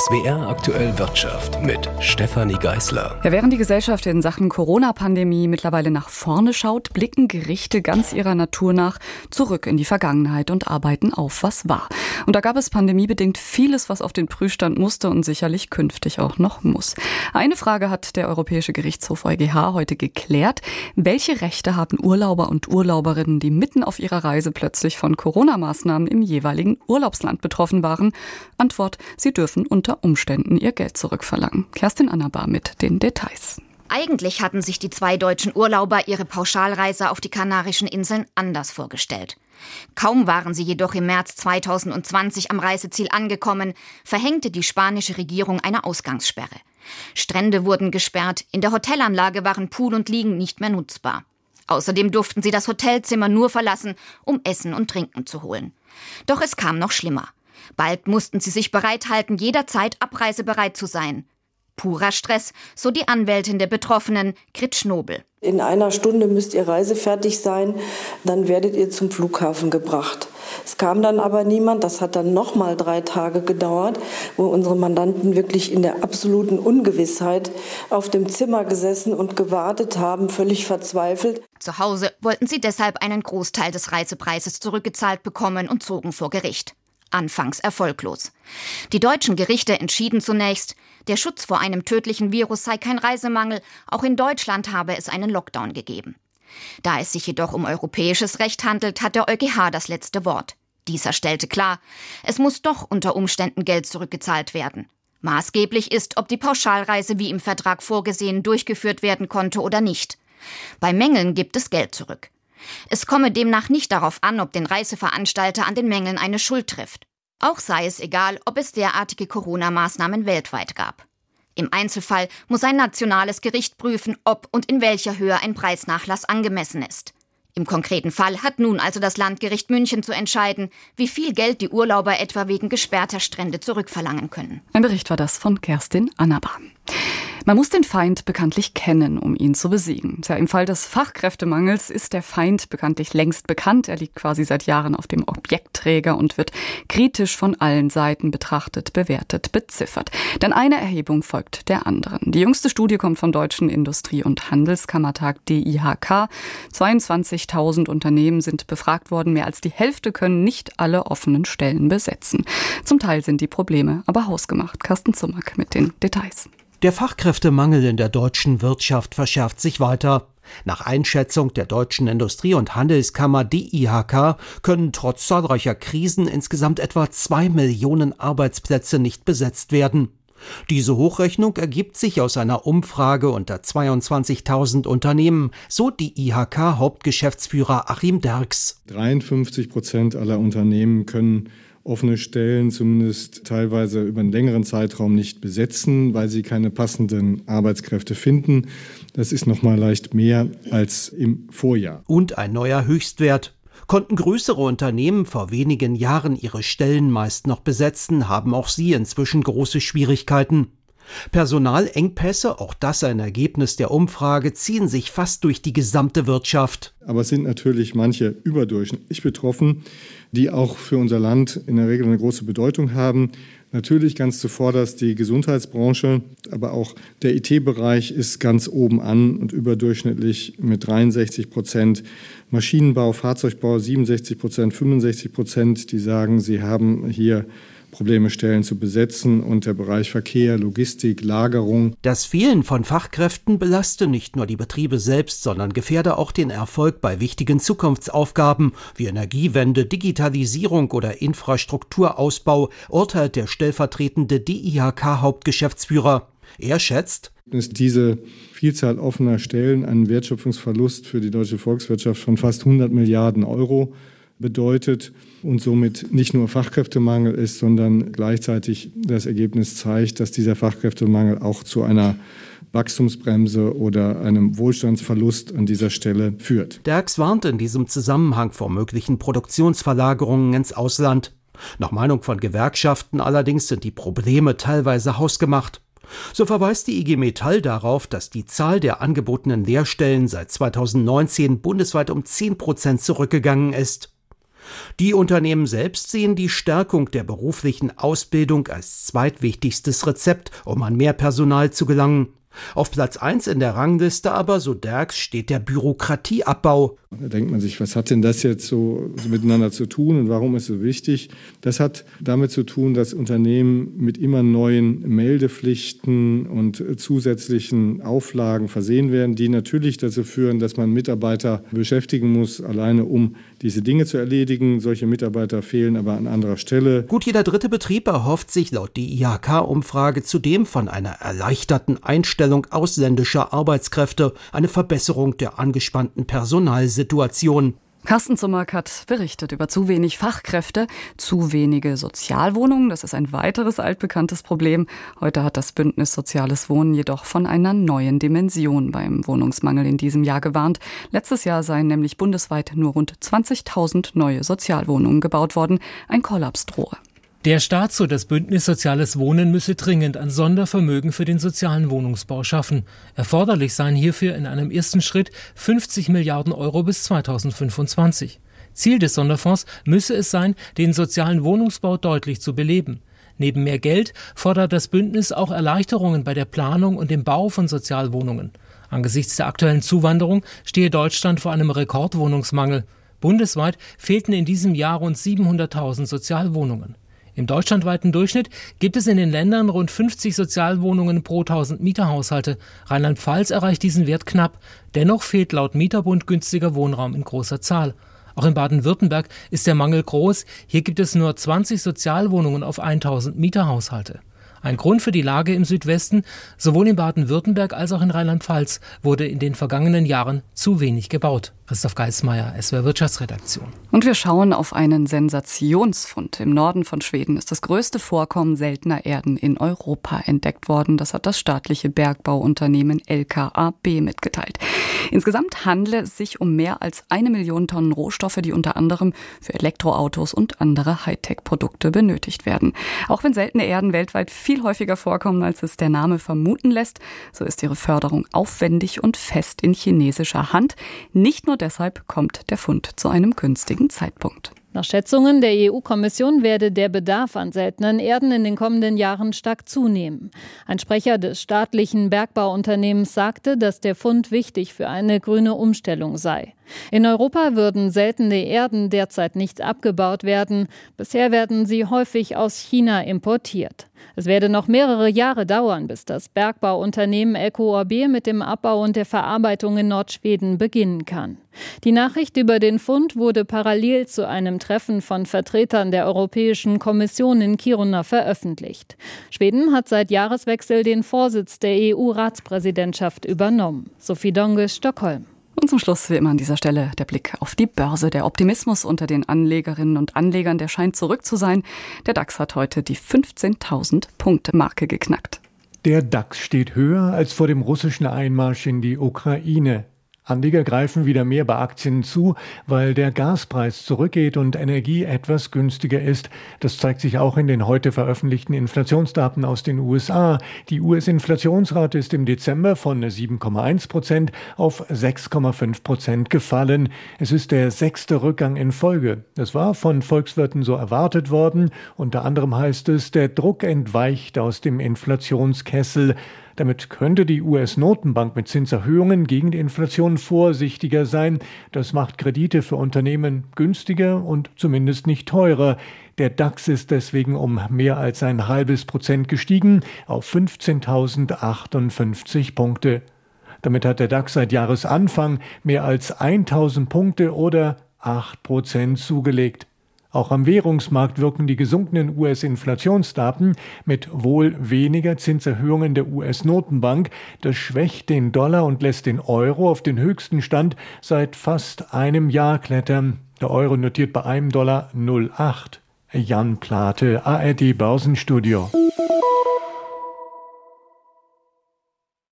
SWR aktuell Wirtschaft mit Stefanie Geißler. Ja, während die Gesellschaft in Sachen Corona-Pandemie mittlerweile nach vorne schaut, blicken Gerichte ganz ihrer Natur nach zurück in die Vergangenheit und arbeiten auf, was war. Und da gab es pandemiebedingt vieles, was auf den Prüfstand musste und sicherlich künftig auch noch muss. Eine Frage hat der Europäische Gerichtshof EuGH heute geklärt. Welche Rechte haben Urlauber und Urlauberinnen, die mitten auf ihrer Reise plötzlich von Corona-Maßnahmen im jeweiligen Urlaubsland betroffen waren? Antwort, sie dürfen unter Umständen ihr Geld zurückverlangen. Kerstin Annabar mit den Details. Eigentlich hatten sich die zwei deutschen Urlauber ihre Pauschalreise auf die Kanarischen Inseln anders vorgestellt. Kaum waren sie jedoch im März 2020 am Reiseziel angekommen, verhängte die spanische Regierung eine Ausgangssperre. Strände wurden gesperrt, in der Hotelanlage waren Pool und Liegen nicht mehr nutzbar. Außerdem durften sie das Hotelzimmer nur verlassen, um Essen und Trinken zu holen. Doch es kam noch schlimmer. Bald mussten sie sich bereithalten, jederzeit abreisebereit zu sein. Purer Stress, so die Anwältin der Betroffenen, Grit Schnobel. In einer Stunde müsst ihr reisefertig sein, dann werdet ihr zum Flughafen gebracht. Es kam dann aber niemand, das hat dann nochmal drei Tage gedauert, wo unsere Mandanten wirklich in der absoluten Ungewissheit auf dem Zimmer gesessen und gewartet haben, völlig verzweifelt. Zu Hause wollten sie deshalb einen Großteil des Reisepreises zurückgezahlt bekommen und zogen vor Gericht anfangs erfolglos. Die deutschen Gerichte entschieden zunächst, der Schutz vor einem tödlichen Virus sei kein Reisemangel, auch in Deutschland habe es einen Lockdown gegeben. Da es sich jedoch um europäisches Recht handelt, hat der EuGH das letzte Wort. Dieser stellte klar, es muss doch unter Umständen Geld zurückgezahlt werden. Maßgeblich ist, ob die Pauschalreise wie im Vertrag vorgesehen durchgeführt werden konnte oder nicht. Bei Mängeln gibt es Geld zurück. Es komme demnach nicht darauf an, ob den Reiseveranstalter an den Mängeln eine Schuld trifft. Auch sei es egal, ob es derartige Corona-Maßnahmen weltweit gab. Im Einzelfall muss ein nationales Gericht prüfen, ob und in welcher Höhe ein Preisnachlass angemessen ist. Im konkreten Fall hat nun also das Landgericht München zu entscheiden, wie viel Geld die Urlauber etwa wegen gesperrter Strände zurückverlangen können. Ein Bericht war das von Kerstin Annaban. Man muss den Feind bekanntlich kennen, um ihn zu besiegen. Ja, Im Fall des Fachkräftemangels ist der Feind bekanntlich längst bekannt. Er liegt quasi seit Jahren auf dem Objektträger und wird kritisch von allen Seiten betrachtet, bewertet, beziffert. Denn eine Erhebung folgt der anderen. Die jüngste Studie kommt vom Deutschen Industrie- und Handelskammertag DIHK. 22.000 Unternehmen sind befragt worden. Mehr als die Hälfte können nicht alle offenen Stellen besetzen. Zum Teil sind die Probleme aber hausgemacht. Carsten Zummack mit den Details. Der Fachkräftemangel in der deutschen Wirtschaft verschärft sich weiter. Nach Einschätzung der Deutschen Industrie- und Handelskammer DIHK können trotz zahlreicher Krisen insgesamt etwa zwei Millionen Arbeitsplätze nicht besetzt werden. Diese Hochrechnung ergibt sich aus einer Umfrage unter 22.000 Unternehmen, so die IHK-Hauptgeschäftsführer Achim Derks. 53 Prozent aller Unternehmen können offene Stellen zumindest teilweise über einen längeren Zeitraum nicht besetzen, weil sie keine passenden Arbeitskräfte finden. Das ist noch mal leicht mehr als im Vorjahr. Und ein neuer Höchstwert. Konnten größere Unternehmen vor wenigen Jahren ihre Stellen meist noch besetzen, haben auch sie inzwischen große Schwierigkeiten. Personalengpässe, auch das ein Ergebnis der Umfrage, ziehen sich fast durch die gesamte Wirtschaft. Aber es sind natürlich manche überdurchschnittlich betroffen, die auch für unser Land in der Regel eine große Bedeutung haben. Natürlich ganz zuvorderst die Gesundheitsbranche, aber auch der IT-Bereich ist ganz oben an und überdurchschnittlich mit 63 Prozent. Maschinenbau, Fahrzeugbau 67 Prozent, 65 Prozent, die sagen, sie haben hier Probleme Stellen zu besetzen und der Bereich Verkehr, Logistik, Lagerung. Das Fehlen von Fachkräften belaste nicht nur die Betriebe selbst, sondern gefährde auch den Erfolg bei wichtigen Zukunftsaufgaben wie Energiewende, Digitalisierung oder Infrastrukturausbau, urteilt der stellvertretende DIHK-Hauptgeschäftsführer. Er schätzt, ist diese Vielzahl offener Stellen ein Wertschöpfungsverlust für die deutsche Volkswirtschaft von fast 100 Milliarden Euro bedeutet und somit nicht nur Fachkräftemangel ist, sondern gleichzeitig das Ergebnis zeigt, dass dieser Fachkräftemangel auch zu einer Wachstumsbremse oder einem Wohlstandsverlust an dieser Stelle führt. Derks warnt in diesem Zusammenhang vor möglichen Produktionsverlagerungen ins Ausland. Nach Meinung von Gewerkschaften allerdings sind die Probleme teilweise hausgemacht. So verweist die IG Metall darauf, dass die Zahl der angebotenen Lehrstellen seit 2019 bundesweit um 10 Prozent zurückgegangen ist. Die Unternehmen selbst sehen die Stärkung der beruflichen Ausbildung als zweitwichtigstes Rezept, um an mehr Personal zu gelangen. Auf Platz 1 in der Rangliste aber, so Derks, steht der Bürokratieabbau. Da denkt man sich, was hat denn das jetzt so, so miteinander zu tun und warum ist es so wichtig? Das hat damit zu tun, dass Unternehmen mit immer neuen Meldepflichten und zusätzlichen Auflagen versehen werden, die natürlich dazu führen, dass man Mitarbeiter beschäftigen muss, alleine um diese Dinge zu erledigen. Solche Mitarbeiter fehlen aber an anderer Stelle. Gut jeder dritte Betrieb erhofft sich laut DIHK-Umfrage zudem von einer erleichterten Einstellung ausländischer Arbeitskräfte eine Verbesserung der angespannten Personalsituation. Carsten Zummerk hat berichtet über zu wenig Fachkräfte, zu wenige Sozialwohnungen. Das ist ein weiteres altbekanntes Problem. Heute hat das Bündnis Soziales Wohnen jedoch von einer neuen Dimension beim Wohnungsmangel in diesem Jahr gewarnt. Letztes Jahr seien nämlich bundesweit nur rund 20.000 neue Sozialwohnungen gebaut worden. Ein Kollaps drohe. Der Staat, so das Bündnis Soziales Wohnen, müsse dringend ein Sondervermögen für den sozialen Wohnungsbau schaffen. Erforderlich seien hierfür in einem ersten Schritt 50 Milliarden Euro bis 2025. Ziel des Sonderfonds müsse es sein, den sozialen Wohnungsbau deutlich zu beleben. Neben mehr Geld fordert das Bündnis auch Erleichterungen bei der Planung und dem Bau von Sozialwohnungen. Angesichts der aktuellen Zuwanderung stehe Deutschland vor einem Rekordwohnungsmangel. Bundesweit fehlten in diesem Jahr rund 700.000 Sozialwohnungen. Im deutschlandweiten Durchschnitt gibt es in den Ländern rund 50 Sozialwohnungen pro 1000 Mieterhaushalte. Rheinland-Pfalz erreicht diesen Wert knapp. Dennoch fehlt laut Mieterbund günstiger Wohnraum in großer Zahl. Auch in Baden-Württemberg ist der Mangel groß. Hier gibt es nur 20 Sozialwohnungen auf 1000 Mieterhaushalte. Ein Grund für die Lage im Südwesten, sowohl in Baden-Württemberg als auch in Rheinland-Pfalz, wurde in den vergangenen Jahren zu wenig gebaut. Christoph Geismeier, SWR Wirtschaftsredaktion. Und wir schauen auf einen Sensationsfund. Im Norden von Schweden ist das größte Vorkommen seltener Erden in Europa entdeckt worden. Das hat das staatliche Bergbauunternehmen LKAB mitgeteilt. Insgesamt handle es sich um mehr als eine Million Tonnen Rohstoffe, die unter anderem für Elektroautos und andere Hightech-Produkte benötigt werden. Auch wenn seltene Erden weltweit viel häufiger vorkommen, als es der Name vermuten lässt, so ist ihre Förderung aufwendig und fest in chinesischer Hand. Nicht nur deshalb kommt der Fund zu einem günstigen Zeitpunkt. Nach Schätzungen der EU-Kommission werde der Bedarf an seltenen Erden in den kommenden Jahren stark zunehmen. Ein Sprecher des staatlichen Bergbauunternehmens sagte, dass der Fund wichtig für eine grüne Umstellung sei. In Europa würden seltene Erden derzeit nicht abgebaut werden. Bisher werden sie häufig aus China importiert. Es werde noch mehrere Jahre dauern, bis das Bergbauunternehmen LKAB mit dem Abbau und der Verarbeitung in Nordschweden beginnen kann. Die Nachricht über den Fund wurde parallel zu einem Treffen von Vertretern der Europäischen Kommission in Kiruna veröffentlicht. Schweden hat seit Jahreswechsel den Vorsitz der EU-Ratspräsidentschaft übernommen. Sophie Donge, Stockholm. Und zum Schluss wie immer an dieser Stelle der Blick auf die Börse. Der Optimismus unter den Anlegerinnen und Anlegern, der scheint zurück zu sein. Der DAX hat heute die 15.000 Punkte Marke geknackt. Der DAX steht höher als vor dem russischen Einmarsch in die Ukraine. Anleger greifen wieder mehr bei Aktien zu, weil der Gaspreis zurückgeht und Energie etwas günstiger ist. Das zeigt sich auch in den heute veröffentlichten Inflationsdaten aus den USA. Die US-Inflationsrate ist im Dezember von 7,1 Prozent auf 6,5 Prozent gefallen. Es ist der sechste Rückgang in Folge. Das war von Volkswirten so erwartet worden. Unter anderem heißt es, der Druck entweicht aus dem Inflationskessel. Damit könnte die US-Notenbank mit Zinserhöhungen gegen die Inflation vorsichtiger sein. Das macht Kredite für Unternehmen günstiger und zumindest nicht teurer. Der DAX ist deswegen um mehr als ein halbes Prozent gestiegen auf 15.058 Punkte. Damit hat der DAX seit Jahresanfang mehr als 1000 Punkte oder 8 Prozent zugelegt. Auch am Währungsmarkt wirken die gesunkenen US-Inflationsdaten mit wohl weniger Zinserhöhungen der US-Notenbank. Das schwächt den Dollar und lässt den Euro auf den höchsten Stand seit fast einem Jahr klettern. Der Euro notiert bei einem Dollar 0,8. Jan Plate, ARD Börsenstudio.